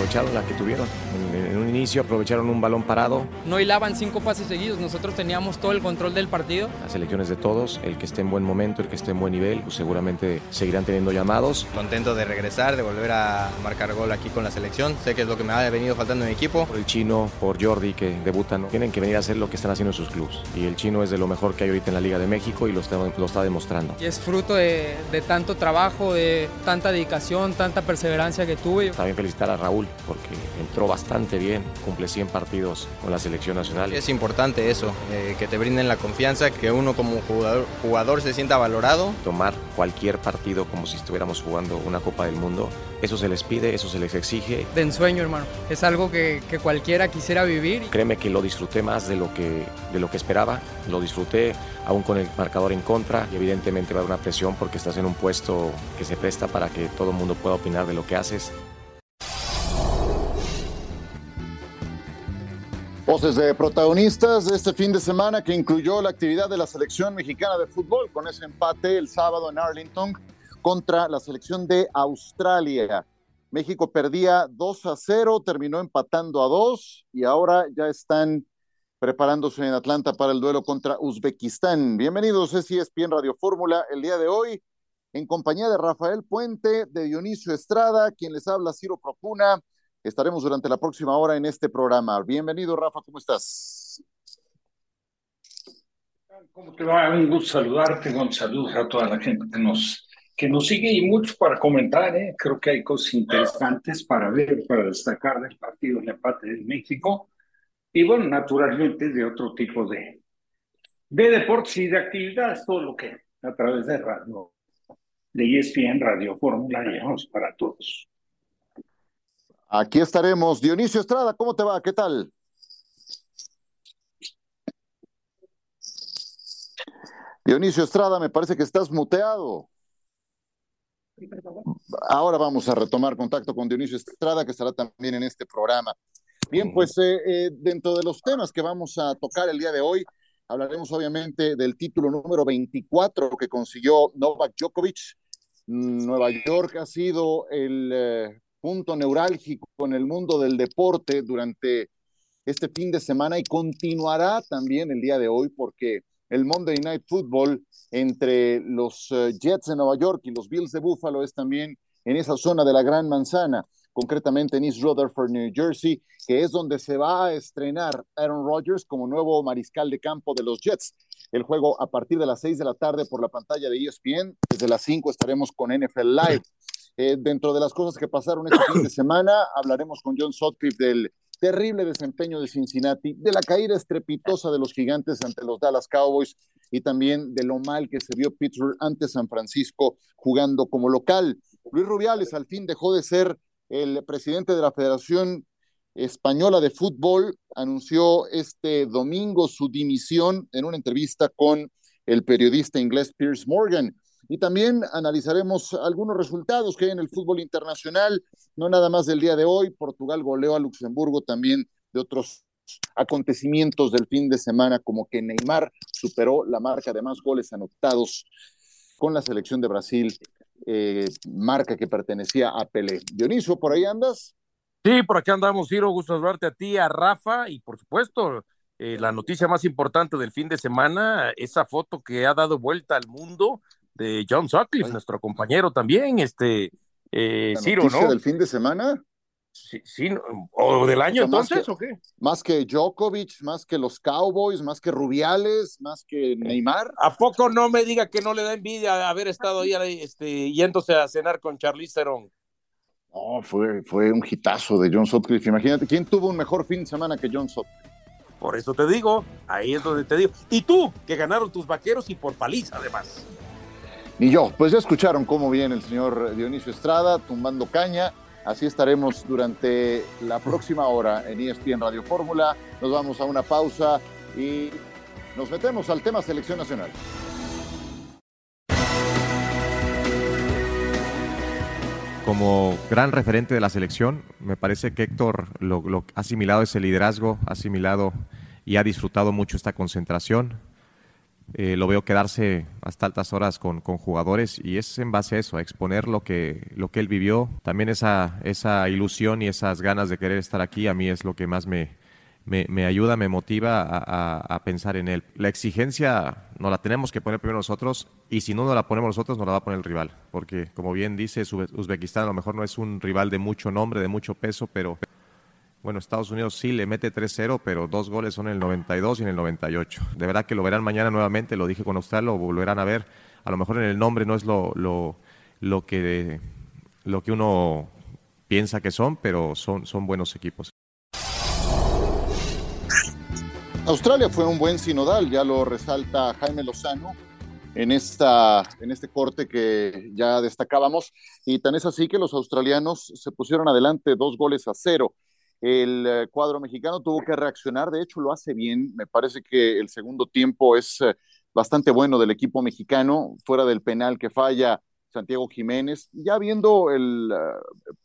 aprovecharon la que tuvieron. En, un inicio aprovecharon un balón parado. No hilaban cinco pases seguidos, nosotros teníamos todo el control del partido. Las elecciones de todos, el que esté en buen momento, el que esté en buen nivel, pues seguramente seguirán teniendo llamados. Contento de regresar, de volver a marcar gol aquí con la selección. Sé que es lo que me ha venido faltando en mi equipo. Por el chino, por Jordi que debutan, tienen que venir a hacer lo que están haciendo en sus clubes. Y el chino es de lo mejor que hay ahorita en la Liga de México y lo está, lo está demostrando. Y es fruto de, de tanto trabajo, de tanta dedicación, tanta perseverancia que tuve. También felicitar a Raúl porque entró bastante bien, cumple 100 partidos con la selección nacional. Es importante eso, eh, que te brinden la confianza, que uno como jugador, jugador se sienta valorado. Tomar cualquier partido como si estuviéramos jugando una Copa del Mundo, eso se les pide, eso se les exige. De ensueño, hermano. Es algo que, que cualquiera quisiera vivir. Créeme que lo disfruté más de lo que, de lo que esperaba, lo disfruté aún con el marcador en contra y evidentemente va a haber una presión porque estás en un puesto que se presta para que todo el mundo pueda opinar de lo que haces. Voces de protagonistas de este fin de semana que incluyó la actividad de la selección mexicana de fútbol con ese empate el sábado en Arlington contra la selección de Australia. México perdía 2 a 0, terminó empatando a 2 y ahora ya están preparándose en Atlanta para el duelo contra Uzbekistán. Bienvenidos, es ESPN Radio Fórmula el día de hoy en compañía de Rafael Puente, de Dionisio Estrada, quien les habla Ciro Procuna estaremos durante la próxima hora en este programa. Bienvenido, Rafa, ¿cómo estás? ¿Cómo te va? Un gusto saludarte, un saludo a toda la gente que nos, que nos sigue y mucho para comentar. ¿eh? Creo que hay cosas interesantes para ver, para destacar del partido de empate de México. Y bueno, naturalmente de otro tipo de, de deportes y de actividades, todo lo que a través de radio, de ESPN Radio Fórmula llevamos para todos. Aquí estaremos. Dionisio Estrada, ¿cómo te va? ¿Qué tal? Dionisio Estrada, me parece que estás muteado. Ahora vamos a retomar contacto con Dionisio Estrada, que estará también en este programa. Bien, pues eh, eh, dentro de los temas que vamos a tocar el día de hoy, hablaremos obviamente del título número 24 que consiguió Novak Djokovic. Nueva York ha sido el eh, punto neurálgico en el mundo del deporte durante este fin de semana y continuará también el día de hoy porque el Monday Night Football entre los eh, Jets de Nueva York y los Bills de Buffalo es también en esa zona de la Gran Manzana, concretamente en East Rutherford, New Jersey, que es donde se va a estrenar Aaron Rodgers como nuevo mariscal de campo de los Jets. El juego a partir de las 6 de la tarde por la pantalla de ESPN. Desde las 5 estaremos con NFL Live. Eh, dentro de las cosas que pasaron este fin de semana, hablaremos con John Sutcliffe del terrible desempeño de Cincinnati, de la caída estrepitosa de los gigantes ante los Dallas Cowboys y también de lo mal que se vio Pittsburgh ante San Francisco jugando como local. Luis Rubiales al fin dejó de ser el presidente de la Federación Española de Fútbol, anunció este domingo su dimisión en una entrevista con el periodista inglés Piers Morgan. Y también analizaremos algunos resultados que hay en el fútbol internacional, no nada más del día de hoy. Portugal goleó a Luxemburgo, también de otros acontecimientos del fin de semana, como que Neymar superó la marca de más goles anotados con la selección de Brasil, eh, marca que pertenecía a Pelé. Dionisio, ¿por ahí andas? Sí, por aquí andamos, Ciro. Gusto saludarte a ti, a Rafa y por supuesto eh, la noticia más importante del fin de semana, esa foto que ha dado vuelta al mundo de John Sutcliffe, nuestro compañero también, este, eh, Ciro, ¿no? del fin de semana? Sí, sí, o del año entonces, ¿o qué? Más que Djokovic, más que los Cowboys, más que Rubiales, más que Neymar. ¿A poco no me diga que no le da envidia haber estado ahí este, yéndose a cenar con Charlize Theron? No, fue, fue un hitazo de John Sutcliffe. Imagínate, ¿quién tuvo un mejor fin de semana que John Sutcliffe? Por eso te digo, ahí es donde te digo. Y tú, que ganaron tus vaqueros y por paliza además. Ni yo. Pues ya escucharon cómo viene el señor Dionisio Estrada tumbando caña. Así estaremos durante la próxima hora en ESPN Radio Fórmula. Nos vamos a una pausa y nos metemos al tema selección nacional. Como gran referente de la selección, me parece que Héctor lo, lo ha asimilado ese liderazgo, ha asimilado y ha disfrutado mucho esta concentración eh, lo veo quedarse hasta altas horas con, con, jugadores y es en base a eso, a exponer lo que, lo que él vivió. También esa, esa ilusión y esas ganas de querer estar aquí a mí es lo que más me, me, me ayuda, me motiva a, a, pensar en él. La exigencia no la tenemos que poner primero nosotros y si no nos la ponemos nosotros nos la va a poner el rival, porque como bien dice Uzbekistán a lo mejor no es un rival de mucho nombre, de mucho peso, pero bueno, Estados Unidos sí le mete 3-0, pero dos goles son en el 92 y en el 98. De verdad que lo verán mañana nuevamente, lo dije con usted, lo volverán a ver. A lo mejor en el nombre no es lo, lo, lo, que, lo que uno piensa que son, pero son, son buenos equipos. Australia fue un buen sinodal, ya lo resalta Jaime Lozano en, esta, en este corte que ya destacábamos. Y tan es así que los australianos se pusieron adelante dos goles a cero el eh, cuadro mexicano tuvo que reaccionar, de hecho lo hace bien, me parece que el segundo tiempo es eh, bastante bueno del equipo mexicano, fuera del penal que falla Santiago Jiménez. Ya viendo el eh,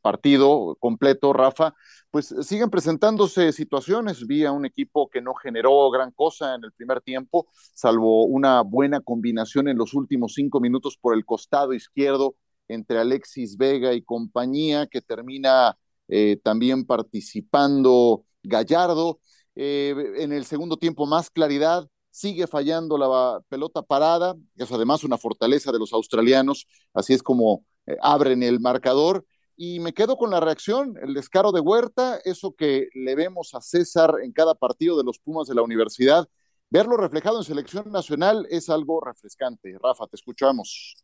partido completo, Rafa, pues siguen presentándose situaciones. Vi a un equipo que no generó gran cosa en el primer tiempo, salvo una buena combinación en los últimos cinco minutos por el costado izquierdo entre Alexis Vega y compañía, que termina eh, también participando Gallardo. Eh, en el segundo tiempo más claridad, sigue fallando la pelota parada, es además una fortaleza de los australianos, así es como eh, abren el marcador. Y me quedo con la reacción, el descaro de Huerta, eso que le vemos a César en cada partido de los Pumas de la universidad, verlo reflejado en selección nacional es algo refrescante. Rafa, te escuchamos.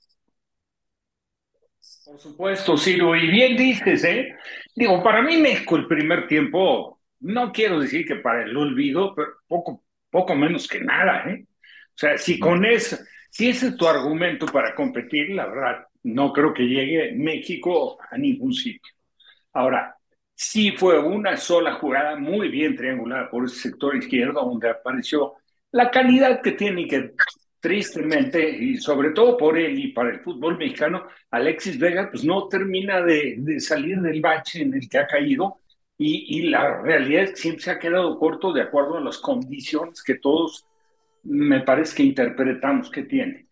Por supuesto, Ciro, y bien dices, ¿eh? Digo, para mí México el primer tiempo, no quiero decir que para el olvido, pero poco, poco menos que nada, ¿eh? O sea, si con eso, si ese es tu argumento para competir, la verdad, no creo que llegue México a ningún sitio. Ahora, sí fue una sola jugada muy bien triangulada por ese sector izquierdo, donde apareció la calidad que tiene que tristemente, y sobre todo por él y para el fútbol mexicano, Alexis Vega pues no termina de, de salir del bache en el que ha caído y, y, la realidad es que siempre se ha quedado corto de acuerdo a las condiciones que todos me parece que interpretamos que tiene.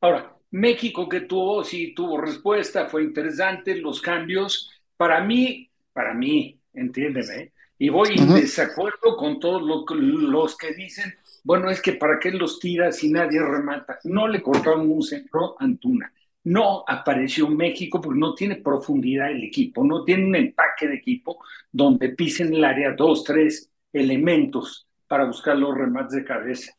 Ahora, México que tuvo, sí tuvo respuesta, fue interesante, los cambios, para mí, para mí, entiéndeme, y voy en desacuerdo con todos los que dicen bueno, es que para qué los tira si nadie remata. No le cortaron un centro a Antuna. No apareció México porque no tiene profundidad el equipo, no tiene un empaque de equipo donde pisen el área dos, tres elementos para buscar los remates de cabeza.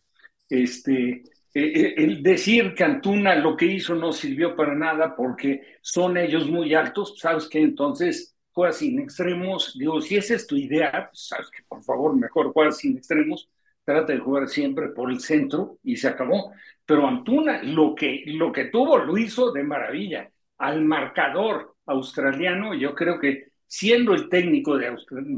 Este, eh, eh, el decir que Antuna lo que hizo no sirvió para nada porque son ellos muy altos, sabes que entonces juega sin extremos. Digo, si esa es tu idea, pues, sabes que por favor mejor juega sin extremos trata de jugar siempre por el centro y se acabó. Pero Antuna lo que, lo que tuvo lo hizo de maravilla. Al marcador australiano, yo creo que siendo el técnico de,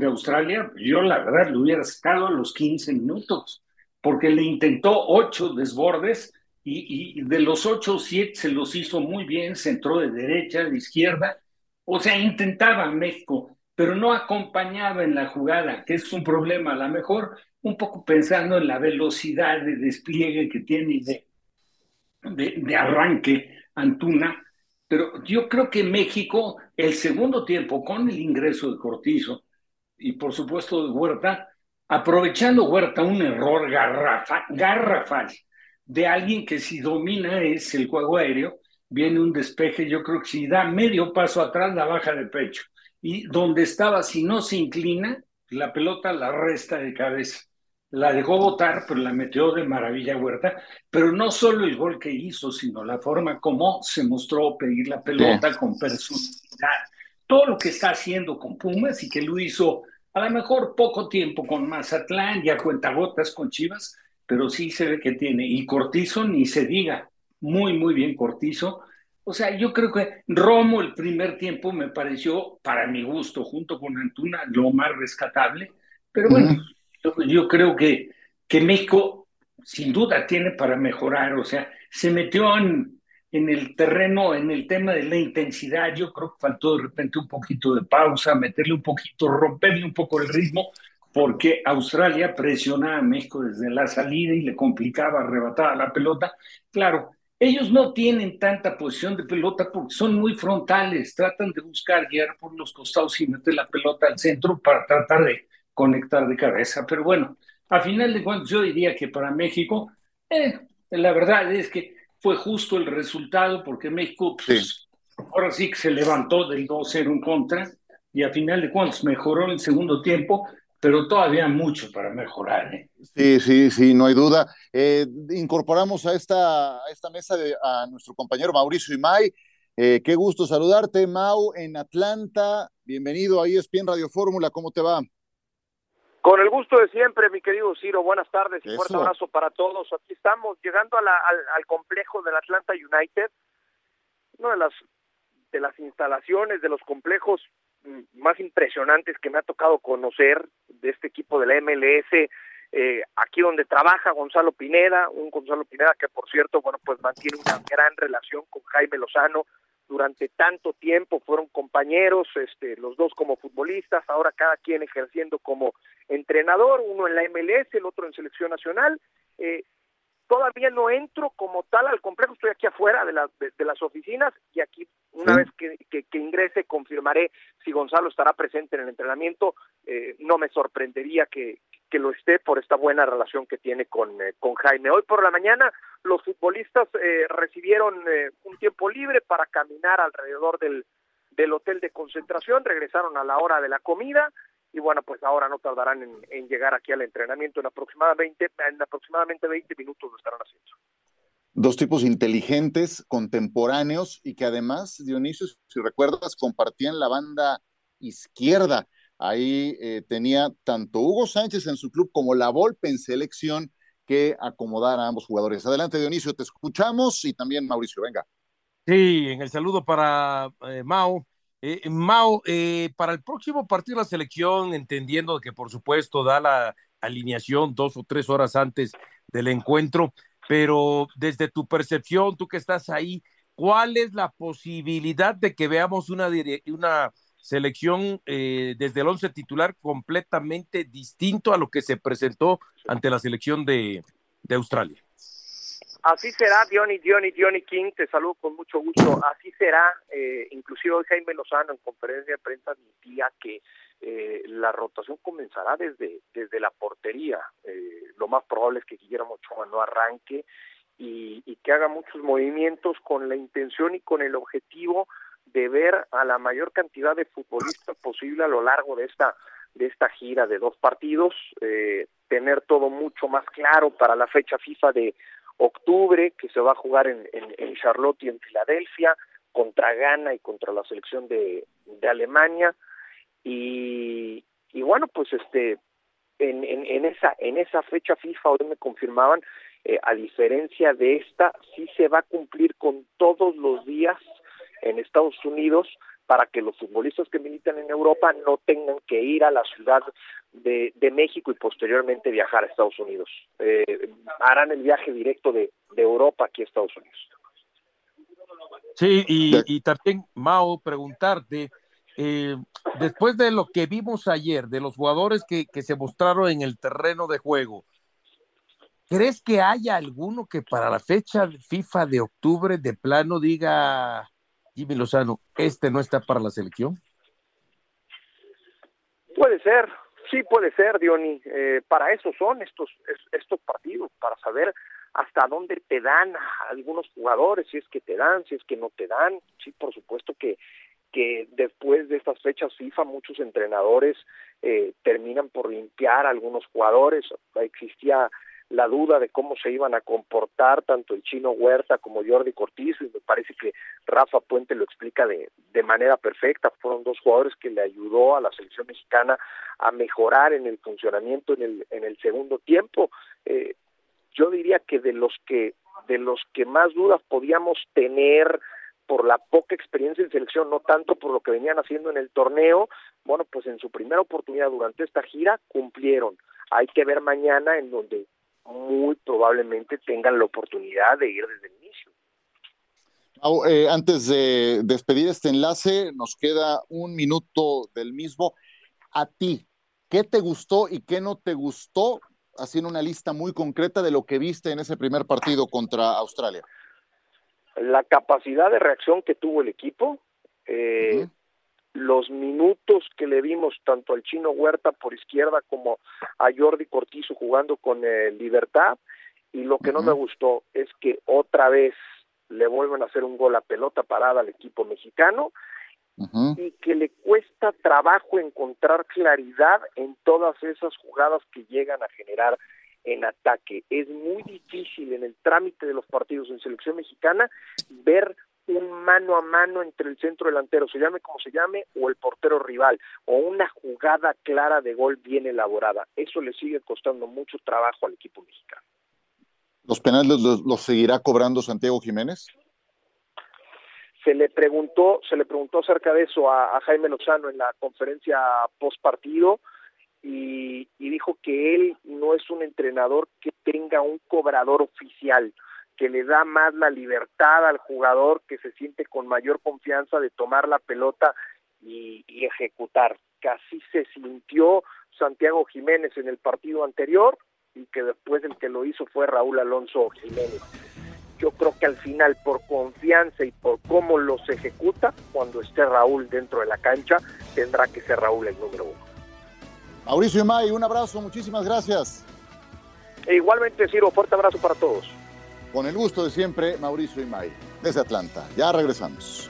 Australia, yo la verdad le hubiera sacado a los 15 minutos, porque le intentó ocho desbordes y, y de los ocho, siete se los hizo muy bien, centró de derecha, de izquierda. O sea, intentaba México, pero no acompañaba en la jugada, que es un problema. A lo mejor un poco pensando en la velocidad de despliegue que tiene de, de, arranque Antuna, pero yo creo que México, el segundo tiempo, con el ingreso de Cortizo y por supuesto de Huerta, aprovechando Huerta un error garrafal de alguien que si domina es el juego aéreo, viene un despeje, yo creo que si da medio paso atrás la baja de pecho y donde estaba, si no se inclina, la pelota la resta de cabeza. La dejó votar, pero la metió de maravilla Huerta, pero no solo el gol que hizo, sino la forma como se mostró pedir la pelota con personalidad, todo lo que está haciendo con Pumas y que lo hizo a lo mejor poco tiempo con Mazatlán y a cuentagotas con Chivas, pero sí se ve que tiene, y Cortizo ni se diga, muy, muy bien Cortizo. O sea, yo creo que Romo el primer tiempo me pareció, para mi gusto, junto con Antuna, lo más rescatable, pero bueno, yo, creo que, que México sin duda tiene para mejorar, o sea, se metió en, en el terreno, en el tema de la intensidad, yo creo que faltó de repente un poquito de pausa, meterle un poquito, romperle un poco el ritmo, porque Australia presionaba a México desde la salida y le complicaba arrebatar la pelota. Claro, ellos no tienen tanta posición de pelota porque son muy frontales, tratan de buscar guiar por los costados y meter la pelota al centro para tratar de conectar de cabeza. Pero bueno, a final de cuentas yo diría que para México, eh, la verdad es que fue justo el resultado porque México pues, ahora sí que se levantó del 2-0 en contra y a final de cuentas mejoró en el segundo tiempo, pero todavía mucho para mejorar. ¿eh? Sí, sí, sí, no hay duda. Eh, incorporamos a esta, a esta mesa de, a nuestro compañero Mauricio Imay. Eh, qué gusto saludarte, Mau, en Atlanta. Bienvenido a ESPN Radio Fórmula. ¿Cómo te va? Con el gusto de siempre, mi querido Ciro. Buenas tardes y fuerte abrazo para todos. Aquí estamos llegando al, al, complejo del Atlanta United, una de las de las instalaciones, de los complejos más impresionantes que me ha tocado conocer de este equipo de la MLS, eh, aquí donde trabaja Gonzalo Pineda, un Gonzalo Pineda que por cierto, bueno, pues mantiene una gran relación con Jaime Lozano durante tanto tiempo, fueron compañeros, este, los dos como futbolistas, ahora cada quien ejerciendo como entrenador, uno en la MLS, el otro en selección nacional. Eh, todavía no entro como tal al complejo, estoy aquí afuera de, de, las oficinas y aquí una vez que, que, ingrese confirmaré si Gonzalo estará presente en el entrenamiento. Eh, no me sorprendería que, que lo esté por esta buena relación que tiene con, eh, con Jaime. Hoy por la mañana los futbolistas eh, recibieron un tiempo libre para caminar alrededor del, del hotel de concentración, regresaron a la hora de la comida, y bueno, pues ahora no tardarán en, llegar aquí al entrenamiento en aproximadamente, en aproximadamente 20 minutos lo estarán haciendo. Dos tipos inteligentes, contemporáneos y que además, Dionisio, si recuerdas, compartían la banda izquierda. Ahí eh, tenía tanto Hugo Sánchez en su club como la Volpe en selección que acomodar a ambos jugadores. Adelante, Dionisio, te escuchamos y también Mauricio, venga. Sí, en el saludo para eh, Mau. Eh, Mao, eh, para el próximo partido de la selección, entendiendo que por supuesto da la alineación dos o tres horas antes del encuentro, pero desde tu percepción, tú que estás ahí, ¿cuál es la posibilidad de que veamos una, una selección eh, desde el once titular completamente distinto a lo que se presentó ante la selección de Australia? Así será, Diony, Diony, Diony King, te saludo con mucho gusto. Así será, eh, inclusive hoy Jaime Lozano en conferencia de prensa admitía que eh, la rotación comenzará desde, desde la portería. Eh, lo más probable es que Guillermo Ochoa no arranque y, y que haga muchos movimientos con la intención y con el objetivo de ver a la mayor cantidad de futbolistas posible a lo largo de esta de esta gira de dos partidos, eh, tener todo mucho más claro para la fecha FIFA de octubre, que se va a jugar en, en, Charlotte y en Filadelfia, contra Ghana y contra la selección de, de Alemania. Y, y bueno, pues este en, en, en, esa en esa fecha FIFA hoy me confirmaban eh, a diferencia de esta sí se va a cumplir con todos los días en Estados Unidos para que los futbolistas que militan en Europa no tengan que ir a la ciudad de, de México y posteriormente viajar a Estados Unidos. Eh, harán el viaje directo de, de, Europa aquí a Estados Unidos. Sí, y, y también, Mao, preguntarte, eh, después de lo que vimos ayer, de los jugadores que, que se mostraron en el terreno de juego, ¿crees que haya alguno que para la fecha FIFA de octubre de plano diga Jimmy Lozano, este no está para la selección? Puede ser, sí puede ser, Diony. Eh, para eso son estos estos partidos, para saber hasta dónde te dan algunos jugadores, si es que te dan, si es que no te dan. Sí, por supuesto que que después de estas fechas FIFA muchos entrenadores eh, terminan por limpiar a algunos jugadores. Existía la duda de cómo se iban a comportar tanto el chino Huerta como Jordi Cortizo y me parece que Rafa Puente lo explica de, de manera perfecta. Fueron dos jugadores que le ayudó a la selección mexicana a mejorar en el funcionamiento en el, en el segundo tiempo. Eh, yo diría que de los que de los que más dudas podíamos tener por la poca experiencia en selección, no tanto por lo que venían haciendo en el torneo, bueno, pues en su primera oportunidad durante esta gira cumplieron. Hay que ver mañana en donde muy probablemente tengan la oportunidad de ir desde el inicio. Eh, antes de despedir este enlace, nos queda un minuto del mismo. A ti, ¿Qué te gustó y qué no te gustó? Haciendo una lista muy concreta de lo que viste en ese primer partido contra Australia. La capacidad de reacción que tuvo el equipo, eh, los minutos que le vimos tanto al chino Huerta por izquierda como a Jordi Cortizo jugando con eh, libertad y lo que no me gustó es que otra vez le vuelven a hacer un gol a pelota parada al equipo mexicano y que le cuesta trabajo encontrar claridad en todas esas jugadas que llegan a generar en ataque. Es muy difícil en el trámite de los partidos en selección mexicana ver un mano a mano entre el centro delantero, se llame como se llame, o el portero rival, o una jugada clara de gol bien elaborada. Eso le sigue costando mucho trabajo al equipo mexicano. ¿Los penales los, seguirá cobrando Santiago Jiménez? Se le preguntó, se le preguntó acerca de eso a, Jaime Lozano en la conferencia post partido y, y dijo que él no es un entrenador que tenga un cobrador oficial que le da más la libertad al jugador, que se siente con mayor confianza de tomar la pelota y, ejecutar. Que así se sintió Santiago Jiménez en el partido anterior y que después el que lo hizo fue Raúl Alonso Jiménez. Yo creo que al final, por confianza y por cómo los ejecuta, cuando esté Raúl dentro de la cancha, tendrá que ser Raúl el número uno. Mauricio May, un abrazo, muchísimas gracias. E igualmente, Ciro, fuerte abrazo para todos. Con el gusto de siempre, Mauricio Imay, desde Atlanta. Ya regresamos.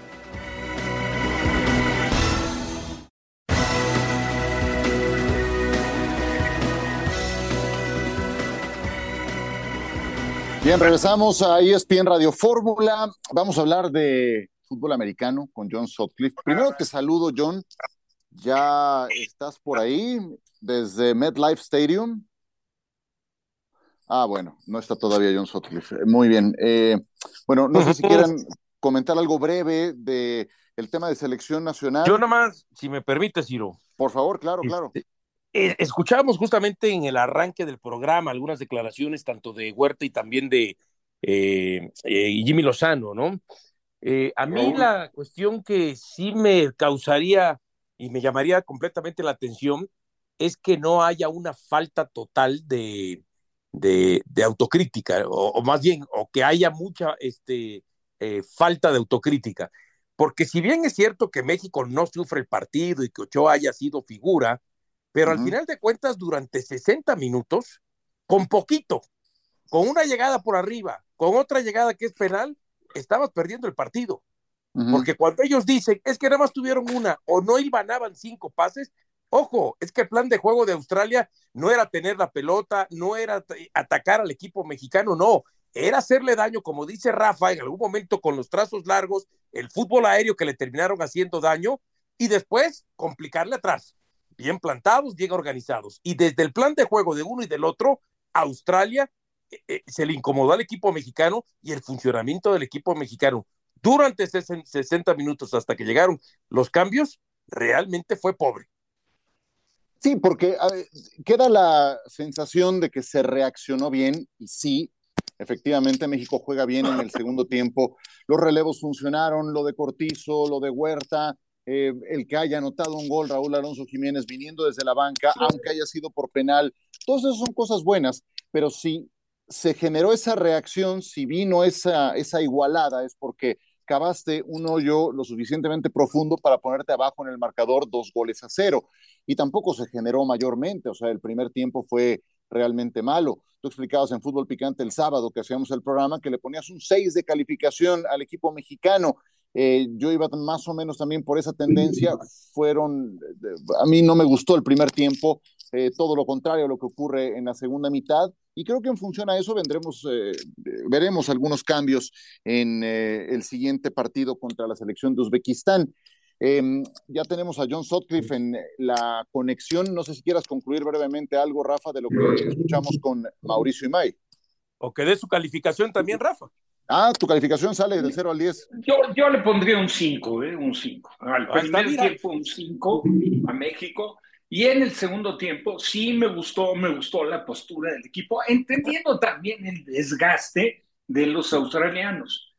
Bien, regresamos a ESPN Radio Fórmula. Vamos a hablar de fútbol americano con John Sutcliffe. Primero te saludo, John. Ya estás por ahí desde MetLife Stadium. Ah, bueno, no está todavía John Sutcliffe. Muy bien. Eh, bueno, no sé si quieran comentar algo breve de el tema de selección nacional. Yo nomás, si me permite, Ciro. Por favor, claro, claro. Este, eh, escuchábamos justamente en el arranque del programa algunas declaraciones tanto de Huerta y también de eh, Jimmy Lozano, ¿no? a mí la cuestión que sí me causaría y me llamaría completamente la atención es que no haya una falta total de, de, autocrítica, o, más bien, o que haya mucha este, eh, falta de autocrítica. Porque si bien es cierto que México no sufre el partido y que Ochoa haya sido figura, pero al final de cuentas, durante 60 minutos, con poquito, con una llegada por arriba, con otra llegada que es penal, estabas perdiendo el partido. Porque cuando ellos dicen, es que nada más tuvieron una o no ilvanaban cinco pases, Ojo, es que el plan de juego de Australia no era tener la pelota, no era atacar al equipo mexicano, no, era hacerle daño, como dice Rafa, en algún momento con los trazos largos, el fútbol aéreo que le terminaron haciendo daño y después complicarle atrás. Bien plantados, bien organizados. Y desde el plan de juego de uno y del otro, Australia eh, eh, se le incomodó al equipo mexicano y el funcionamiento del equipo mexicano durante 60 minutos hasta que llegaron los cambios realmente fue pobre. Sí, porque queda la sensación de que se reaccionó bien y sí, efectivamente México juega bien en el segundo tiempo. Los relevos funcionaron, lo de Cortizo, lo de Huerta, eh, el que haya anotado un gol Raúl Alonso Jiménez viniendo desde la banca, aunque haya sido por penal, todas esas son cosas buenas, pero si se generó esa reacción, si vino esa, esa igualada, es porque cavaste un hoyo lo suficientemente profundo para ponerte abajo en el marcador dos goles a cero. Y tampoco se generó mayormente, o sea, el primer tiempo fue realmente malo. Tú explicabas en Fútbol Picante el sábado que hacíamos el programa que le ponías un 6 de calificación al equipo mexicano. Eh, yo iba más o menos también por esa tendencia. Fueron, a mí no me gustó el primer tiempo, eh, todo lo contrario a lo que ocurre en la segunda mitad. Y creo que en función a eso vendremos, eh, veremos algunos cambios en el siguiente partido contra la selección de Uzbekistán. Em, ya tenemos a John Sutcliffe en la conexión. No sé si quieras concluir brevemente algo, Rafa, de lo que escuchamos con Mauricio Imay. O que dé su calificación también, Rafa. Ah, tu calificación sale del 0 al 10. Yo, yo le pondría un 5, ¿eh? un 5. Al primer tiempo un 5 a México. Y en el segundo tiempo sí me gustó, me gustó la postura del equipo, entendiendo también el desgaste de los australianos.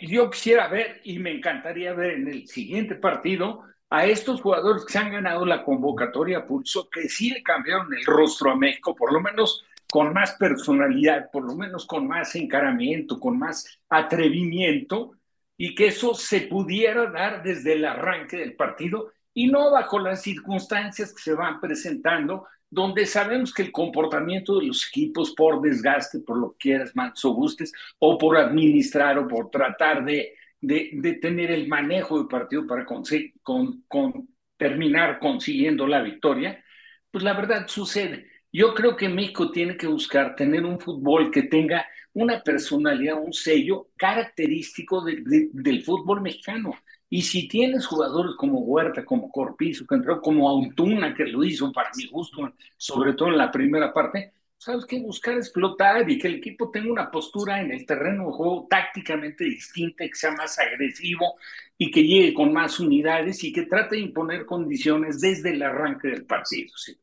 Yo quisiera ver y me encantaría ver en el siguiente partido a estos jugadores que se han ganado la convocatoria pulso, que sí le cambiaron el rostro a México, por lo menos con más personalidad, por lo menos con más encaramiento, con más atrevimiento, y que eso se pudiera dar desde el arranque del partido y no bajo las circunstancias que se van presentando, donde sabemos que el comportamiento de los equipos por desgaste, por lo que quieras, más o gustes, o por administrar o por tratar de de, tener el manejo del partido para con, con, terminar consiguiendo la victoria, pues la verdad sucede. Yo creo que México tiene que buscar tener un fútbol que tenga una personalidad, un sello característico del fútbol mexicano. Y si tienes jugadores como Huerta, como Corpizo, como Autuna, que lo hizo para mi gusto, sobre todo en la primera parte, sabes que buscar explotar y que el equipo tenga una postura en el terreno de juego tácticamente distinta, que sea más agresivo y que llegue con más unidades y que trate de imponer condiciones desde el arranque del partido. Sí.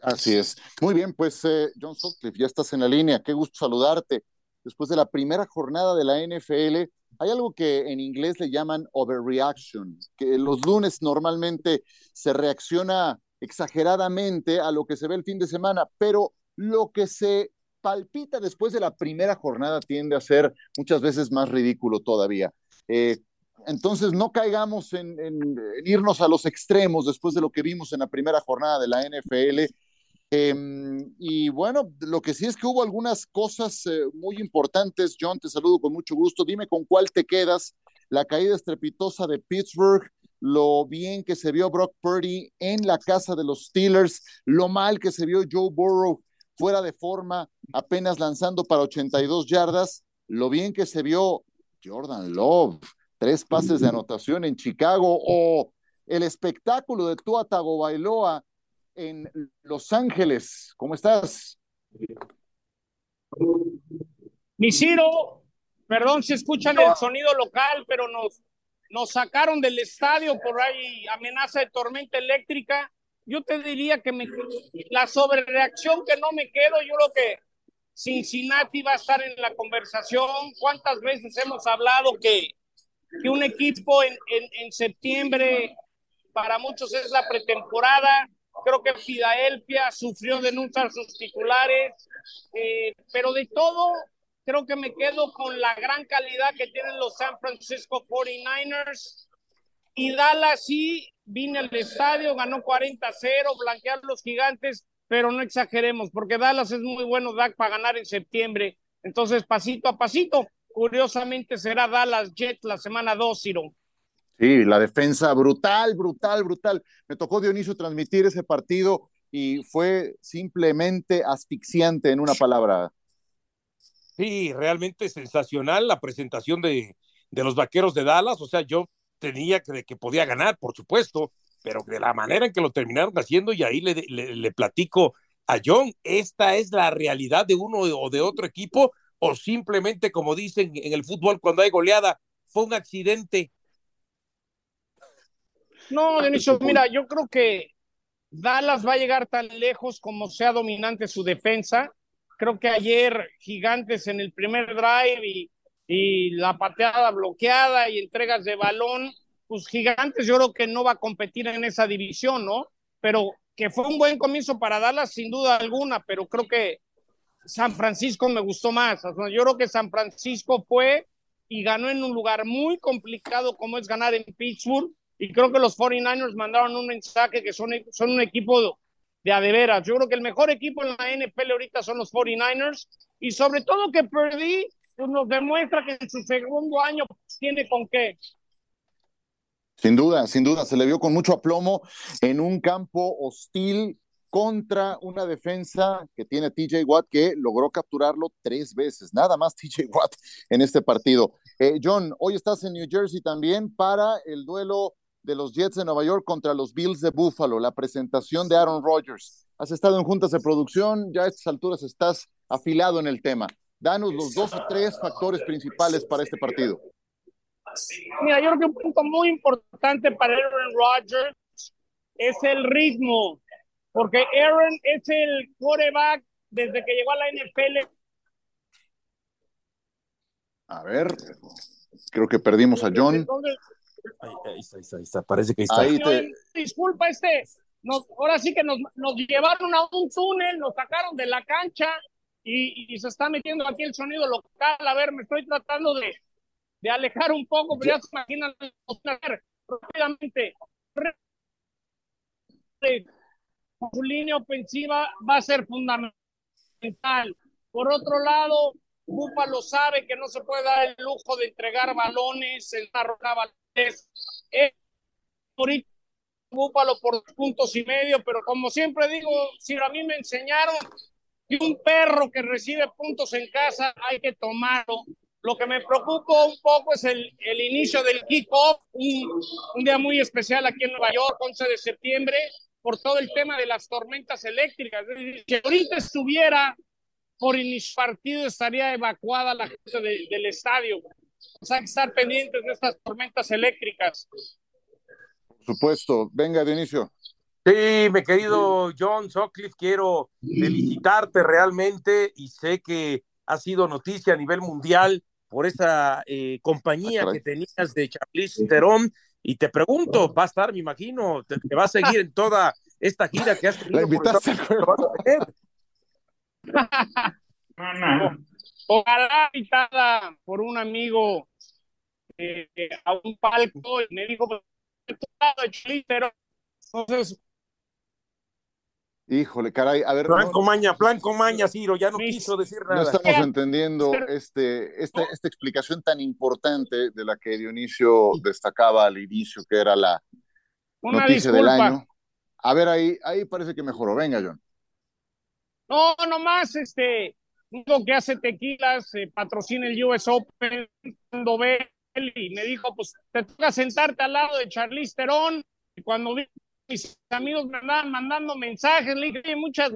Así es. Muy bien, pues eh, John Sutcliffe, ya estás en la línea. Qué gusto saludarte. Después de la primera jornada de la NFL, hay algo que en inglés le llaman overreaction, que los lunes normalmente se reacciona exageradamente a lo que se ve el fin de semana, pero lo que se palpita después de la primera jornada tiende a ser muchas veces más ridículo todavía. Eh, entonces no caigamos en, irnos a los extremos después de lo que vimos en la primera jornada de la NFL. Em, y bueno, lo que sí es que hubo algunas cosas eh, muy importantes. John, te saludo con mucho gusto. Dime con cuál te quedas. La caída estrepitosa de Pittsburgh, lo bien que se vio Brock Purdy en la casa de los Steelers, lo mal que se vio Joe Burrow fuera de forma, apenas lanzando para 82 yardas. Lo bien que se vio Jordan Love, tres pases de anotación en Chicago o el espectáculo de Tua Tagovailoa en Los Ángeles. ¿Cómo estás? Mi Ciro, perdón si escuchan el sonido local, pero nos, nos sacaron del estadio por ahí amenaza de tormenta eléctrica yo te diría que me, la sobrereacción que no me quedo, yo creo que Cincinnati va a estar en la conversación. ¿Cuántas veces hemos hablado que, que un equipo en, en, septiembre para muchos es la pretemporada? Creo que Filadelfia sufrió de no sus titulares, eh, pero de todo, creo que me quedo con la gran calidad que tienen los San Francisco 49ers y Dallas sí vine al estadio, ganó 40-0, blanquear los gigantes, pero no exageremos, porque Dallas es muy bueno, para ganar en septiembre. Entonces, pasito a pasito, curiosamente será Dallas Jets la semana 2, Ciro. Sí, la defensa brutal, brutal, brutal. Me tocó Dionisio transmitir ese partido y fue simplemente asfixiante en una palabra. Sí, realmente sensacional la presentación de, de los vaqueros de Dallas. O sea, yo tenía que, que podía ganar, por supuesto, pero de la manera en que lo terminaron haciendo, y ahí le, le, platico a John, ¿esta es la realidad de uno o de otro equipo? ¿O simplemente, como dicen en el fútbol cuando hay goleada, fue un accidente? No, Dionisio, mira, yo creo que Dallas va a llegar tan lejos como sea dominante su defensa. Creo que ayer Gigantes en el primer drive y la pateada bloqueada y entregas de balón, pues Gigantes yo creo que no va a competir en esa división, ¿no? Pero que fue un buen comienzo para Dallas sin duda alguna, pero creo que San Francisco me gustó más. yo creo que San Francisco fue y ganó en un lugar muy complicado como es ganar en Pittsburgh y creo que los 49ers mandaron un mensaje que son, son un equipo de a Yo creo que el mejor equipo en la NFL ahorita son los 49ers y sobre todo que perdí pues nos demuestra que en su segundo año tiene con qué. Sin duda, sin duda, se le vio con mucho aplomo en un campo hostil contra una defensa que tiene TJ Watt que logró capturarlo tres veces, nada más TJ Watt en este partido. Eh, John, hoy estás en New Jersey también para el duelo de los Jets de Nueva York contra los Bills de Buffalo, la presentación de Aaron Rodgers. Has estado en juntas de producción, ya a estas alturas estás afilado en el tema. Danos los dos o tres factores principales para este partido. Mira, yo creo que un punto muy importante para Aaron Rodgers es el ritmo, porque Aaron es el quarterback desde que llegó a la NFL. A ver, creo que perdimos a John. Ahí, está, ahí está, parece que está. Ahí Disculpa, este, ahora sí que nos, nos, llevaron a un túnel, nos sacaron de la cancha y, y, se está metiendo aquí el sonido local. A ver, me estoy tratando de, de alejar un poco, pero ya se imaginan, a ver, rápidamente. Su línea ofensiva va a ser fundamental. Por otro lado, Búfalo sabe que no se puede dar el lujo de entregar balones, en balones. Ahorita Búfalo por puntos y medio, pero como siempre digo, si a mí me enseñaron que un perro que recibe puntos en casa hay que tomarlo. Lo que me preocupa un poco es el, el inicio del kickoff, un, un día muy especial aquí en Nueva York, 11 de septiembre, por todo el tema de las tormentas eléctricas. Si ahorita estuviera por inicio partido estaría evacuada la gente del estadio. O sea, hay que estar pendientes de estas tormentas eléctricas. Por supuesto. Venga, Dionisio. Sí, mi querido John Sutcliffe, quiero felicitarte realmente y sé que ha sido noticia a nivel mundial por esa eh, compañía ah, que tenías de Charlize Theron y te pregunto, va a estar, me imagino, te, va a seguir en toda esta gira que has tenido. La invitaste Ojalá invitada por un amigo eh, a un palco y me dijo, pero entonces Híjole, caray, a ver. Blanco Maña, Blanco Maña, Ciro, ya no quiso decir nada. No estamos entendiendo este, este, esta explicación tan importante de la que Dionisio destacaba al inicio, que era la noticia del año. A ver, ahí, ahí parece que mejoró. Venga, John. No, nomás, este, uno que hace tequilas, patrocina el US Open, cuando ve y me dijo, pues te toca sentarte al lado de Charlize Theron, y cuando vi mis amigos me andaban mandando mensajes, le dije, muchas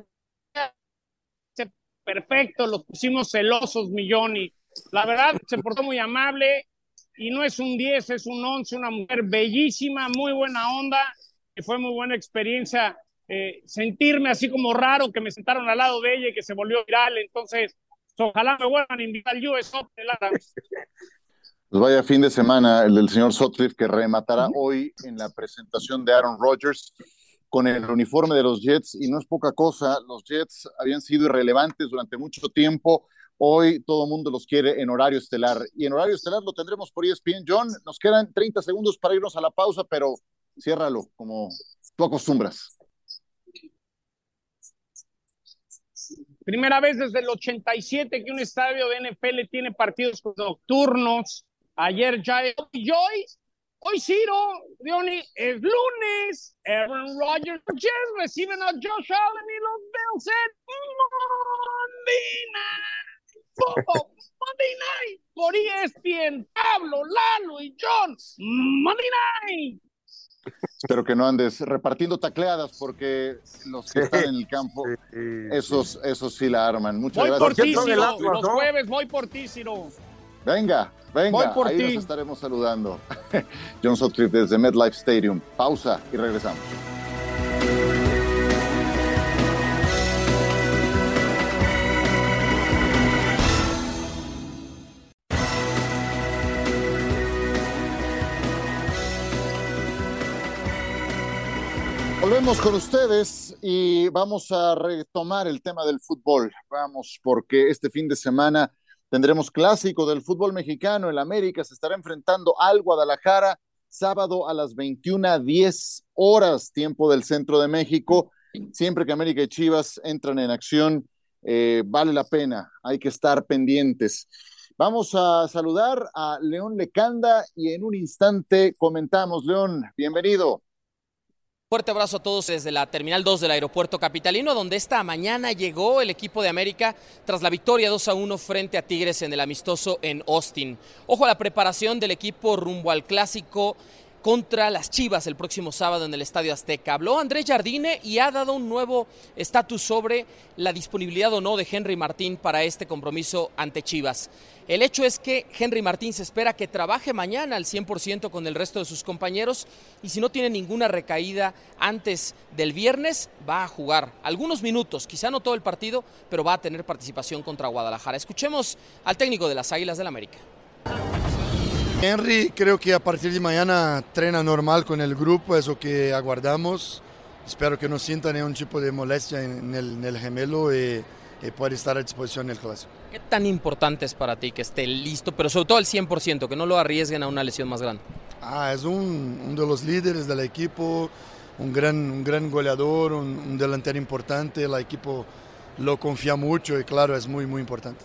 gracias, perfecto, los pusimos celosos, millón, y la verdad se portó muy amable, y no es un 10, es un 11, una mujer bellísima, muy buena onda, que fue muy buena experiencia eh, sentirme así como raro que me sentaron al lado de ella y que se volvió viral. Entonces, ojalá me vuelvan a invitar al US Open. Pues vaya fin de semana el del señor Sotcliffe que rematará hoy en la presentación de Aaron Rodgers con el uniforme de los Jets y no es poca cosa, los Jets habían sido irrelevantes durante mucho tiempo, hoy todo el mundo los quiere en horario estelar y en horario estelar lo tendremos por ESPN. John, nos quedan 30 segundos para irnos a la pausa, pero ciérralo como tú acostumbras. Primera vez desde el 87 que un estadio de NFL tiene partidos nocturnos. Ayer ya hoy, hoy Ciro, Diony, es lunes. Aaron Rodgers reciben a Josh Allen y los Bills en Monday Night. Monday Night por ESPN, Pablo, Lalo y John. Monday Night. Espero que no andes repartiendo tacleadas porque los que están en el campo, esos, esos sí la arman. Muchas voy gracias. Por Ciro. Los jueves voy por ti, Ciro. Venga, venga, ahí nos estaremos saludando. John Sutcliffe desde MetLife Stadium. Pausa y regresamos. Volvemos con ustedes y vamos a retomar el tema del fútbol. Vamos, porque este fin de semana tendremos clásico del fútbol mexicano. El América se estará enfrentando al Guadalajara sábado a las 21:10 horas, tiempo del centro de México. Siempre que América y Chivas entran en acción, eh, vale la pena, hay que estar pendientes. Vamos a saludar a León Lecanda y en un instante comentamos. León, bienvenido. Fuerte abrazo a todos desde la Terminal 2 del Aeropuerto Capitalino, donde esta mañana llegó el equipo de América tras la victoria 2 a 1 frente a Tigres en el amistoso en Austin. Ojo a la preparación del equipo rumbo al clásico contra las Chivas el próximo sábado en el Estadio Azteca. Habló Andrés Jardine y ha dado un nuevo estatus sobre la disponibilidad o no de Henry Martín para este compromiso ante Chivas. El hecho es que Henry Martín se espera que trabaje mañana al 100% con el resto de sus compañeros y si no tiene ninguna recaída antes del viernes, va a jugar algunos minutos, quizá no todo el partido, pero va a tener participación contra Guadalajara. Escuchemos al técnico de las Águilas del América. Henry creo que a partir de mañana trena normal con el grupo, es lo que aguardamos. Espero que no sienta ningún tipo de molestia en el, gemelo y, y pueda estar a disposición en el clásico. ¿Qué tan importante es para ti que esté listo, pero sobre todo al 100%, que no lo arriesguen a una lesión más grande? Ah, es un, uno de los líderes del equipo, un gran, un gran goleador, un, un delantero importante, el equipo lo confía mucho y claro, es muy, muy importante.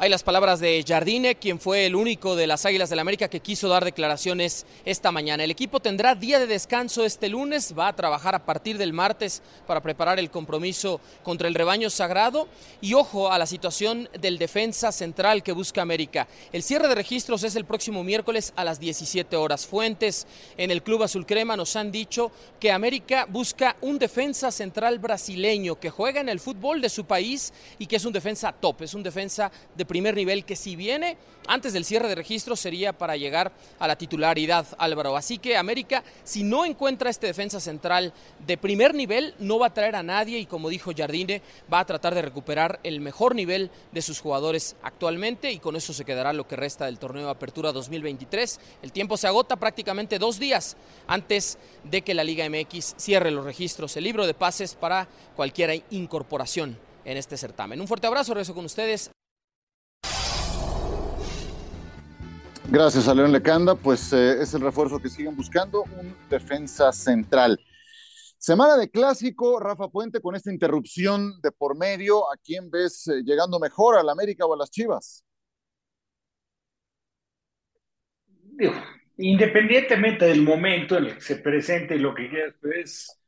Hay las palabras de Jardine, quien fue el único de las Águilas del América que quiso dar declaraciones esta mañana. El equipo tendrá día de descanso este lunes, va a trabajar a partir del martes para preparar el compromiso contra el rebaño sagrado y ojo a la situación del defensa central que busca América. El cierre de registros es el próximo miércoles a las 17 horas. Fuentes en el Club Azul Crema nos han dicho que América busca un defensa central brasileño que juega en el fútbol de su país y que es un defensa top, es un defensa de primer nivel que si viene antes del cierre de registro sería para llegar a la titularidad, Álvaro. Así que América, si no encuentra este defensa central de primer nivel, no va a traer a nadie y como dijo Jardine, va a tratar de recuperar el mejor nivel de sus jugadores actualmente y con eso se quedará lo que resta del torneo de Apertura 2023. El tiempo se agota prácticamente dos días antes de que la Liga MX cierre los registros, el libro de pases para cualquier incorporación en este certamen. Un fuerte abrazo, regreso con ustedes. Gracias a León Lecanda, pues eh, es el refuerzo que siguen buscando, un defensa central. Semana de clásico, Rafa Puente, con esta interrupción de por medio, ¿a quién ves eh, llegando mejor, al América o a las Chivas? Independientemente del momento en el que se presente y lo que quieras, pues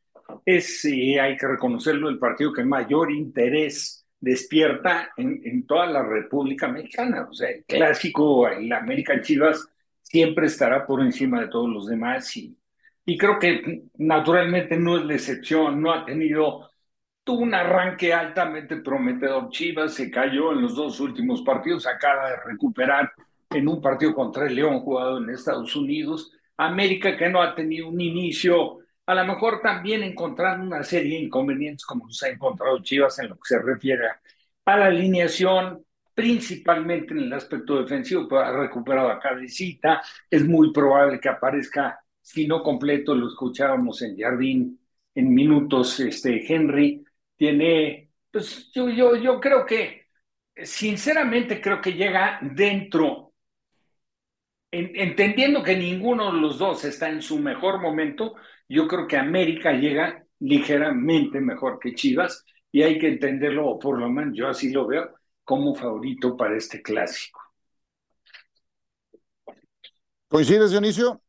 es, eh, hay que reconocerlo, el partido que mayor interés despierta en, toda la República Mexicana. O sea, el clásico, el América Chivas, siempre estará por encima de todos los demás y, y creo que naturalmente no es la excepción, no ha tenido, un arranque altamente prometedor. Chivas se cayó en los dos últimos partidos, acaba de recuperar en un partido contra el León jugado en Estados Unidos. América que no ha tenido un inicio a lo mejor también encontrando una serie de inconvenientes como los ha encontrado Chivas en lo que se refiere a la alineación, principalmente en el aspecto defensivo, pues ha recuperado a Cabecita, es muy probable que aparezca, si no completo, lo escuchábamos en Jardín en minutos, este Henry, tiene, pues yo, yo, yo creo que, sinceramente creo que llega dentro, en, entendiendo que ninguno de los dos está en su mejor momento, yo creo que América llega ligeramente mejor que Chivas y hay que entenderlo, o por lo menos yo así lo veo, como favorito para este clásico. ¿Coincides, Dionisio?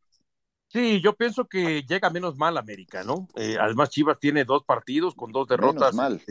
Sí, yo pienso que llega menos mal América, ¿no? Eh, además, Chivas tiene dos partidos con dos derrotas. Menos mal.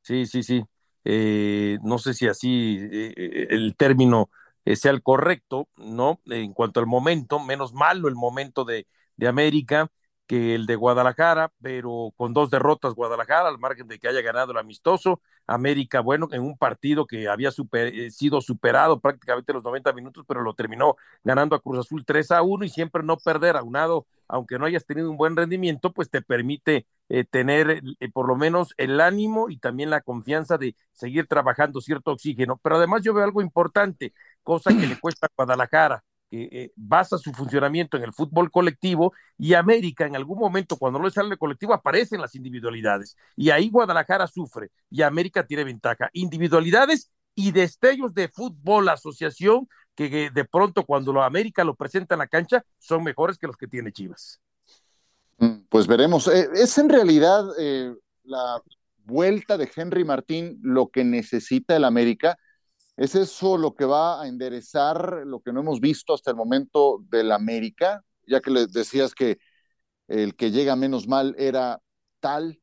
Sí, sí, sí. Eh, no sé si así eh, el término sea el correcto, ¿no? En cuanto al momento, menos malo el momento de, de América que el de Guadalajara, pero con dos derrotas Guadalajara, al margen de que haya ganado el amistoso. América, bueno, en un partido que había super, eh, sido superado prácticamente los 90 minutos, pero lo terminó ganando a Cruz Azul 3 a 1 y siempre no perder, aunado, aunque no hayas tenido un buen rendimiento, pues te permite eh, tener eh, por lo menos el ánimo y también la confianza de seguir trabajando cierto oxígeno. Pero además yo veo algo importante, cosa que le cuesta a Guadalajara eh, eh, basa su funcionamiento en el fútbol colectivo y América en algún momento cuando no le sale el colectivo aparecen las individualidades y ahí Guadalajara sufre y América tiene ventaja. Individualidades y destellos de fútbol asociación que, de pronto cuando lo América lo presenta en la cancha son mejores que los que tiene Chivas. Mm, Pues veremos. Eh, ¿Es en realidad la vuelta de Henry Martín lo que necesita el América? ¿Es eso lo que va a enderezar lo que no hemos visto hasta el momento del América? Ya que les decías que el que llega menos mal era tal.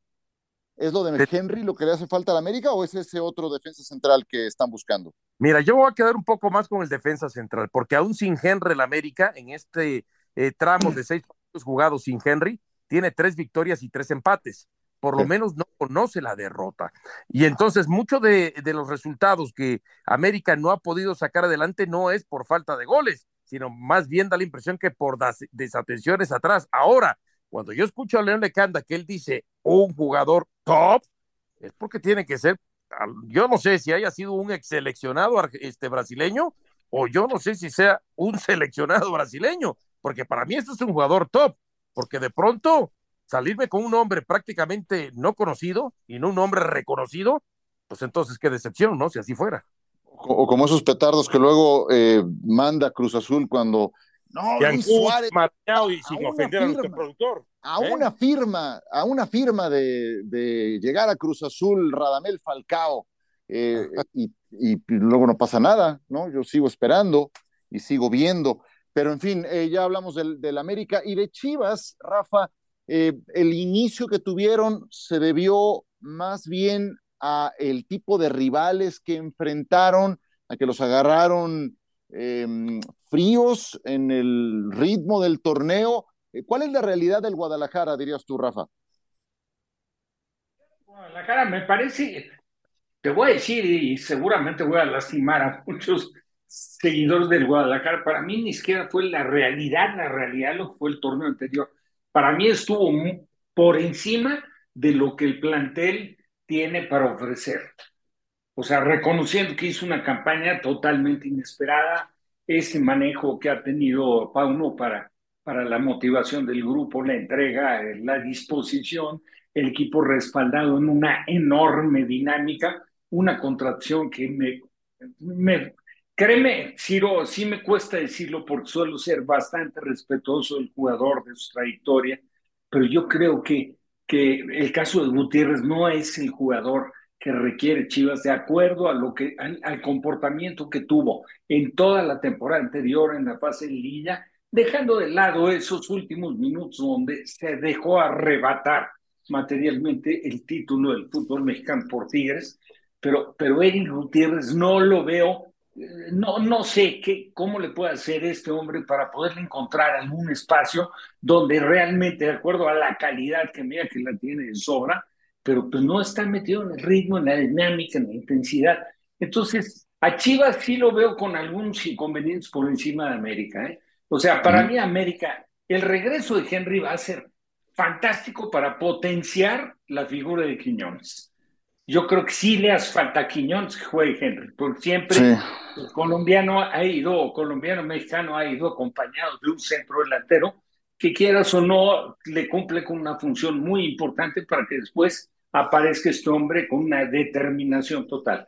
¿Es lo de Henry lo que le hace falta al América o es ese otro defensa central que están buscando? Mira, yo voy a quedar un poco más con el defensa central, porque aún sin Henry el América, en este eh, tramo de seis partidos jugados sin Henry, tiene tres victorias y tres empates por lo menos no conoce la derrota. Y entonces muchos de, de, los resultados que América no ha podido sacar adelante no es por falta de goles, sino más bien da la impresión que por desatenciones atrás. Ahora, cuando yo escucho a León Lecanda que él dice un jugador top, es porque tiene que ser, yo no sé si haya sido un ex seleccionado este brasileño o yo no sé si sea un seleccionado brasileño, porque para mí este es un jugador top, porque de pronto salirme con un hombre prácticamente no conocido y no un hombre reconocido, pues entonces qué decepción, ¿no? Si así fuera. O, como esos petardos que luego eh, manda Cruz Azul cuando no, Luis Suárez, y sin ofender a nuestro productor. A ¿eh? una firma, a una firma de, de, llegar a Cruz Azul, Radamel Falcao, eh, y, y, luego no pasa nada, ¿no? Yo sigo esperando y sigo viendo. Pero en fin, eh, ya hablamos del, del, América y de Chivas, Rafa. El inicio que tuvieron se debió más bien a el tipo de rivales que enfrentaron, a que los agarraron eh, fríos en el ritmo del torneo. Eh, ¿Cuál es la realidad del Guadalajara, dirías tú, Rafa? Guadalajara me parece, te voy a decir y seguramente voy a lastimar a muchos seguidores del Guadalajara. Para mí ni siquiera fue la realidad, la realidad lo fue el torneo anterior. Para mí estuvo por encima de lo que el plantel tiene para ofrecer. O sea, reconociendo que hizo una campaña totalmente inesperada, ese manejo que ha tenido Pauno para, para la motivación del grupo, la entrega, la disposición, el equipo respaldado en una enorme dinámica, una contracción que me, me créeme, Ciro, sí me cuesta decirlo porque suelo ser bastante respetuoso del jugador, de su trayectoria, pero yo creo que que el caso de Gutiérrez no es el jugador que requiere Chivas de acuerdo a lo que al, comportamiento que tuvo en toda la temporada anterior en la fase de liguilla, dejando de lado esos últimos minutos donde se dejó arrebatar materialmente el título del fútbol mexicano por Tigres, pero, pero Eric Gutiérrez no lo veo no, no sé qué, cómo le puede hacer este hombre para poderle encontrar algún espacio donde realmente, de acuerdo a la calidad que mira que la tiene de sobra, pero pues no está metido en el ritmo, en la dinámica, en la intensidad. Entonces, a Chivas sí lo veo con algunos inconvenientes por encima de América. ¿eh? O sea, para mí América, el regreso de Henry va a ser fantástico para potenciar la figura de Quiñones yo creo que sí le hace falta a Quiñones que juegue Henry, porque siempre el colombiano ha ido, o colombiano mexicano ha ido acompañado de un centro delantero que quieras o no le cumple con una función muy importante para que después aparezca este hombre con una determinación total.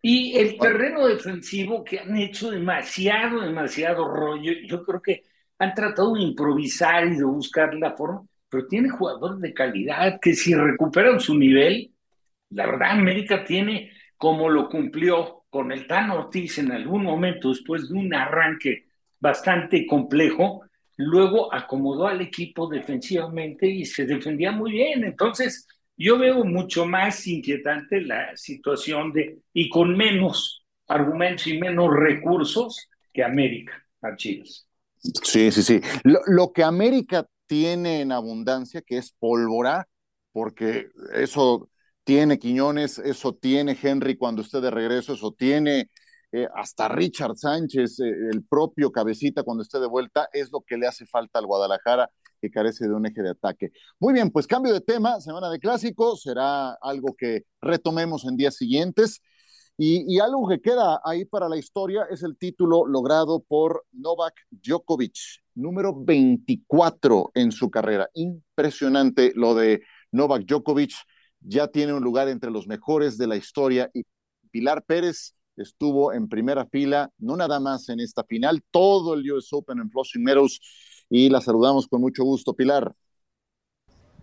Y el terreno defensivo que han hecho demasiado, demasiado rollo, yo creo que han tratado de improvisar y de buscar la forma, pero tiene jugadores de calidad que si recuperan su nivel, la verdad, América tiene, como lo cumplió con el Tan Ortiz en algún momento, después de un arranque bastante complejo, luego acomodó al equipo defensivamente y se defendía muy bien. Entonces, yo veo mucho más inquietante la situación de, y con menos argumentos y menos recursos que América, a Chivas. Sí, sí, sí. Lo, lo, que América tiene en abundancia, que es pólvora, porque eso tiene Quiñones, eso tiene Henry cuando esté de regreso, eso tiene eh, hasta Richard Sánchez, eh, el propio cabecita cuando esté de vuelta, es lo que le hace falta al Guadalajara que carece de un eje de ataque. Muy bien, pues cambio de tema, semana de clásico, será algo que retomemos en días siguientes. Y, y, algo que queda ahí para la historia es el título logrado por Novak Djokovic, número 24 en su carrera. Impresionante lo de Novak Djokovic ya tiene un lugar entre los mejores de la historia y Pilar Pérez estuvo en primera fila, no nada más en esta final, todo el US Open en Flushing Meadows y la saludamos con mucho gusto, Pilar.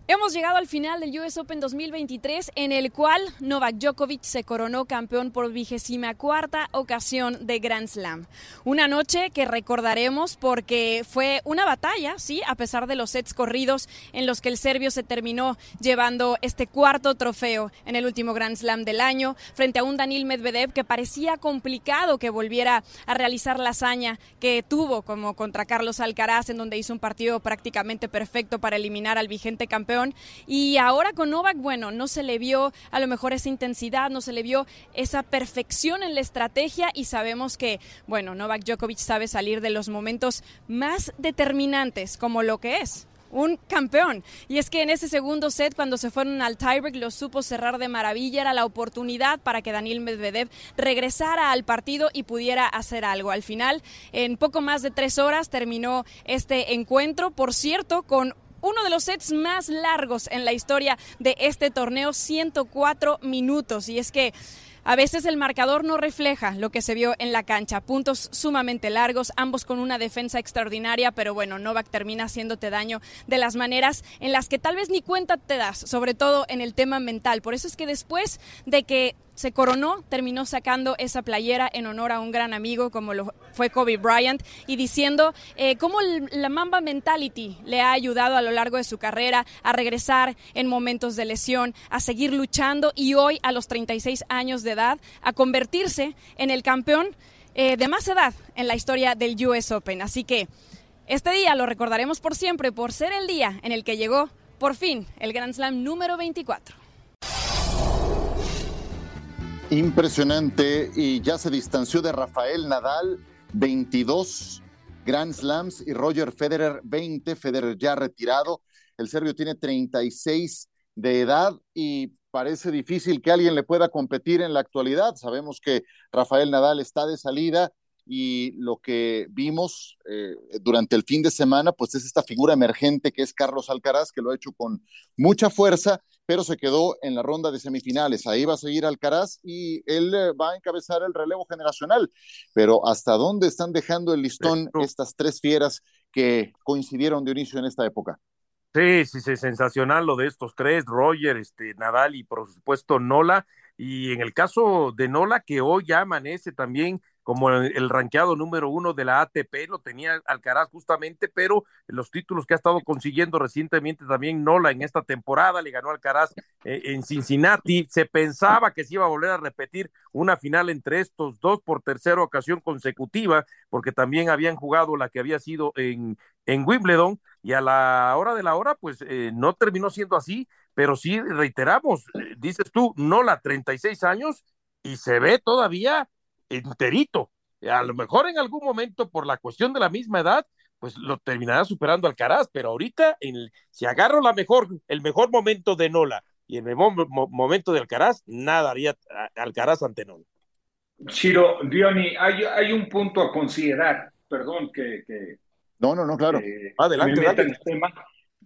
Hemos llegado al final del US Open 2023 en el cual Novak Djokovic se coronó campeón por vigésima cuarta ocasión de Grand Slam. Una noche que recordaremos porque fue una batalla, sí, a pesar de los sets corridos en los que el serbio se terminó llevando este cuarto trofeo en el último Grand Slam del año frente a un Daniel Medvedev que parecía complicado que volviera a realizar la hazaña que tuvo como contra Carlos Alcaraz en donde hizo un partido prácticamente perfecto para eliminar al vigente campeón y ahora con Novak, bueno, no se le vio a lo mejor esa intensidad, no se le vio esa perfección en la estrategia y sabemos que, bueno, Novak Djokovic sabe salir de los momentos más determinantes como lo que es un campeón. Y es que en ese segundo set, cuando se fueron al tiebreak, lo supo cerrar de maravilla. Era la oportunidad para que Daniel Medvedev regresara al partido y pudiera hacer algo. Al final, en poco más de tres horas, terminó este encuentro. Por cierto, con uno de los sets más largos en la historia de este torneo, 104 minutos. Y es que a veces el marcador no refleja lo que se vio en la cancha. Puntos sumamente largos, ambos con una defensa extraordinaria, pero bueno, Novak termina haciéndote daño de las maneras en las que tal vez ni cuenta te das, sobre todo en el tema mental. Por eso es que después de que se coronó, terminó sacando esa playera en honor a un gran amigo como lo fue Kobe Bryant y diciendo eh, cómo la Mamba Mentality le ha ayudado a lo largo de su carrera a regresar en momentos de lesión, a seguir luchando y hoy a los 36 años de edad a convertirse en el campeón eh, de más edad en la historia del US Open. Así que este día lo recordaremos por siempre por ser el día en el que llegó por fin el Grand Slam número 24. Impresionante y ya se distanció de Rafael Nadal 22 Grand Slams y Roger Federer 20, Federer ya retirado. El serbio tiene 36 de edad y parece difícil que alguien le pueda competir en la actualidad. Sabemos que Rafael Nadal está de salida y lo que vimos eh, durante el fin de semana, pues es esta figura emergente que es Carlos Alcaraz, que lo ha hecho con mucha fuerza, pero se quedó en la ronda de semifinales. Ahí va a seguir Alcaraz y él eh, va a encabezar el relevo generacional. Pero ¿hasta dónde están dejando el listón estas tres fieras que coincidieron de inicio en esta época? Sí, sí, sí, sensacional lo de estos tres, Roger, este, Nadal y por supuesto Nola. Y en el caso de Nola, que hoy ya amanece también como el ranqueado número uno de la ATP, lo tenía Alcaraz justamente, pero los títulos que ha estado consiguiendo recientemente también Nola en esta temporada, le ganó Alcaraz eh, en Cincinnati, se pensaba que se iba a volver a repetir una final entre estos dos por tercera ocasión consecutiva, porque también habían jugado la que había sido en, en Wimbledon, y a la hora de la hora, pues eh, no terminó siendo así, pero sí reiteramos, eh, dices tú, Nola, 36 años, y se ve todavía enterito. A lo mejor en algún momento, por la cuestión de la misma edad, pues lo terminará superando Alcaraz, pero ahorita, en si agarro la mejor, el mejor momento de Nola y el mejor momento de Alcaraz, nada haría Alcaraz ante Nola. Chiro, Diony, hay, hay un punto a considerar, perdón que... no, no, no, claro. Adelante,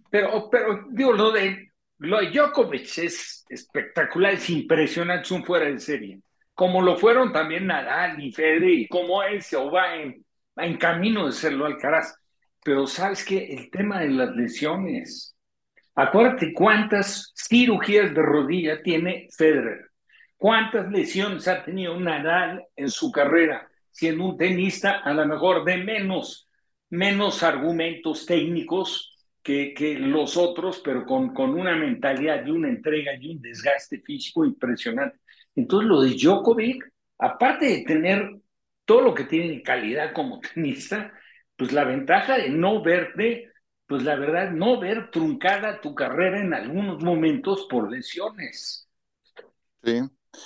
Pero, pero digo, lo de, lo de Djokovic es espectacular, es impresionante, es un fuera de serie como lo fueron también Nadal y Fede, y como él se va en, en camino de serlo Alcaraz. Pero sabes que el tema de las lesiones, acuérdate cuántas cirugías de rodilla tiene Federer, cuántas lesiones ha tenido Nadal en su carrera, siendo un tenista a lo mejor de menos, menos argumentos técnicos que, que los otros, pero con, con una mentalidad y una entrega y un desgaste físico impresionante. Entonces, lo de Djokovic, aparte de tener todo lo que tiene en calidad como tenista, pues la ventaja de no verte, pues la verdad, no ver truncada tu carrera en algunos momentos por lesiones. Sí,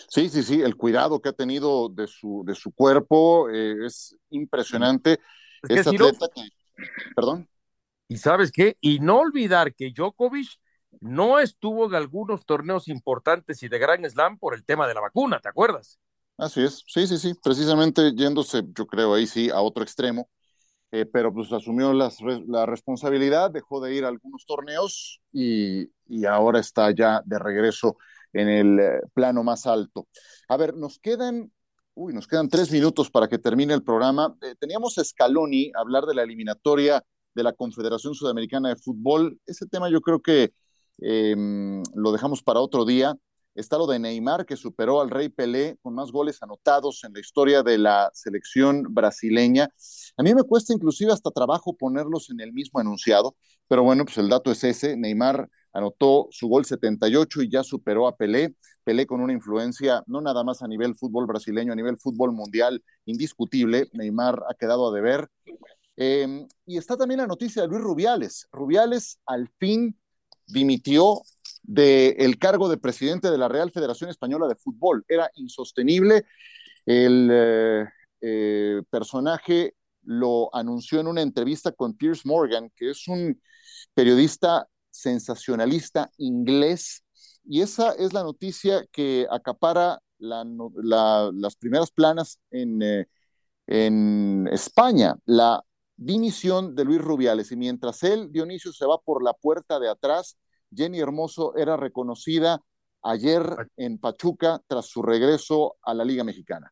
sí, sí, sí, el cuidado que ha tenido de su, de su cuerpo eh, es impresionante. Es, atleta que... Perdón. ¿Y sabes qué? Y no olvidar que Djokovic no estuvo en algunos torneos importantes y de gran slam por el tema de la vacuna, ¿te acuerdas? Así es, sí, sí, sí, precisamente yéndose, yo creo ahí sí, a otro extremo, eh, pero pues asumió la responsabilidad, dejó de ir a algunos torneos y, ahora está ya de regreso en el eh, plano más alto. A ver, nos quedan, uy, nos quedan tres minutos para que termine el programa. Eh, teníamos a Scaloni hablar de la eliminatoria de la Confederación Sudamericana de Fútbol. Ese tema yo creo que Em, lo dejamos para otro día. Está lo de Neymar, que superó al Rey Pelé con más goles anotados en la historia de la selección brasileña. A mí me cuesta inclusive hasta trabajo ponerlos en el mismo enunciado, pero bueno, pues el dato es ese. Neymar anotó su gol 78 y ya superó a Pelé. Pelé con una influencia no nada más a nivel fútbol brasileño, a nivel fútbol mundial indiscutible. Neymar ha quedado a deber. Em, y está también la noticia de Luis Rubiales. Rubiales al fin dimitió del cargo de presidente de la Real Federación Española de Fútbol. Era insostenible. El eh, eh, personaje lo anunció en una entrevista con Piers Morgan, que es un periodista sensacionalista inglés, y esa es la noticia que acapara las primeras planas en, eh, en España, la dimisión de Luis Rubiales. Y mientras él, Dionisio, se va por la puerta de atrás, Jenny Hermoso era reconocida ayer en Pachuca tras su regreso a la Liga Mexicana.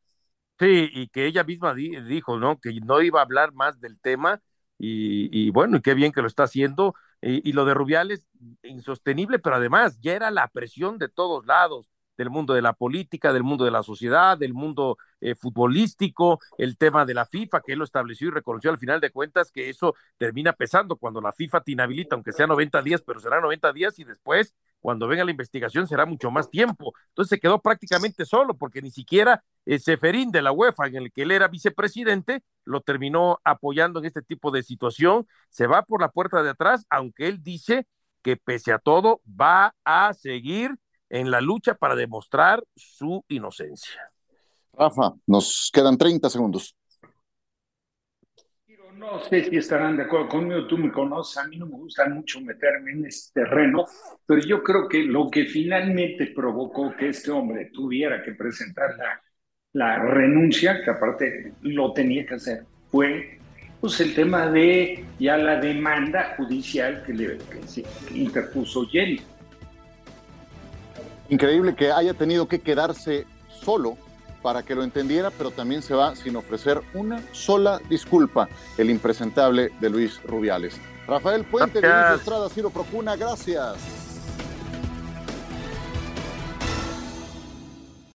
Sí, y que ella misma dijo, ¿no? Que no iba a hablar más del tema y, bueno, y qué bien que lo está haciendo. Y, y, lo de Rubiales, insostenible, pero además ya era la presión de todos lados del mundo de la política, del mundo de la sociedad, del mundo eh, futbolístico, el tema de la FIFA, que él lo estableció y reconoció al final de cuentas que eso termina pesando cuando la FIFA te inhabilita, aunque sea 90 días, pero será 90 días y después, cuando venga la investigación, será mucho más tiempo. Entonces se quedó prácticamente solo, porque ni siquiera el Seferín de la UEFA, en el que él era vicepresidente, lo terminó apoyando en este tipo de situación. Se va por la puerta de atrás, aunque él dice que pese a todo va a seguir en la lucha para demostrar su inocencia. Rafa, nos quedan 30 segundos. No sé si estarán de acuerdo conmigo, tú me conoces, a mí no me gusta mucho meterme en este terreno, pero yo creo que lo que finalmente provocó que este hombre tuviera que presentar la, la renuncia, que aparte lo tenía que hacer, fue pues el tema de ya la demanda judicial que le que interpuso Jenny. Increíble que haya tenido que quedarse solo para que lo entendiera, pero también se va sin ofrecer una sola disculpa, el impresentable de Luis Rubiales. Rafael Puente, Luis Estrada, Ciro Procuna, gracias.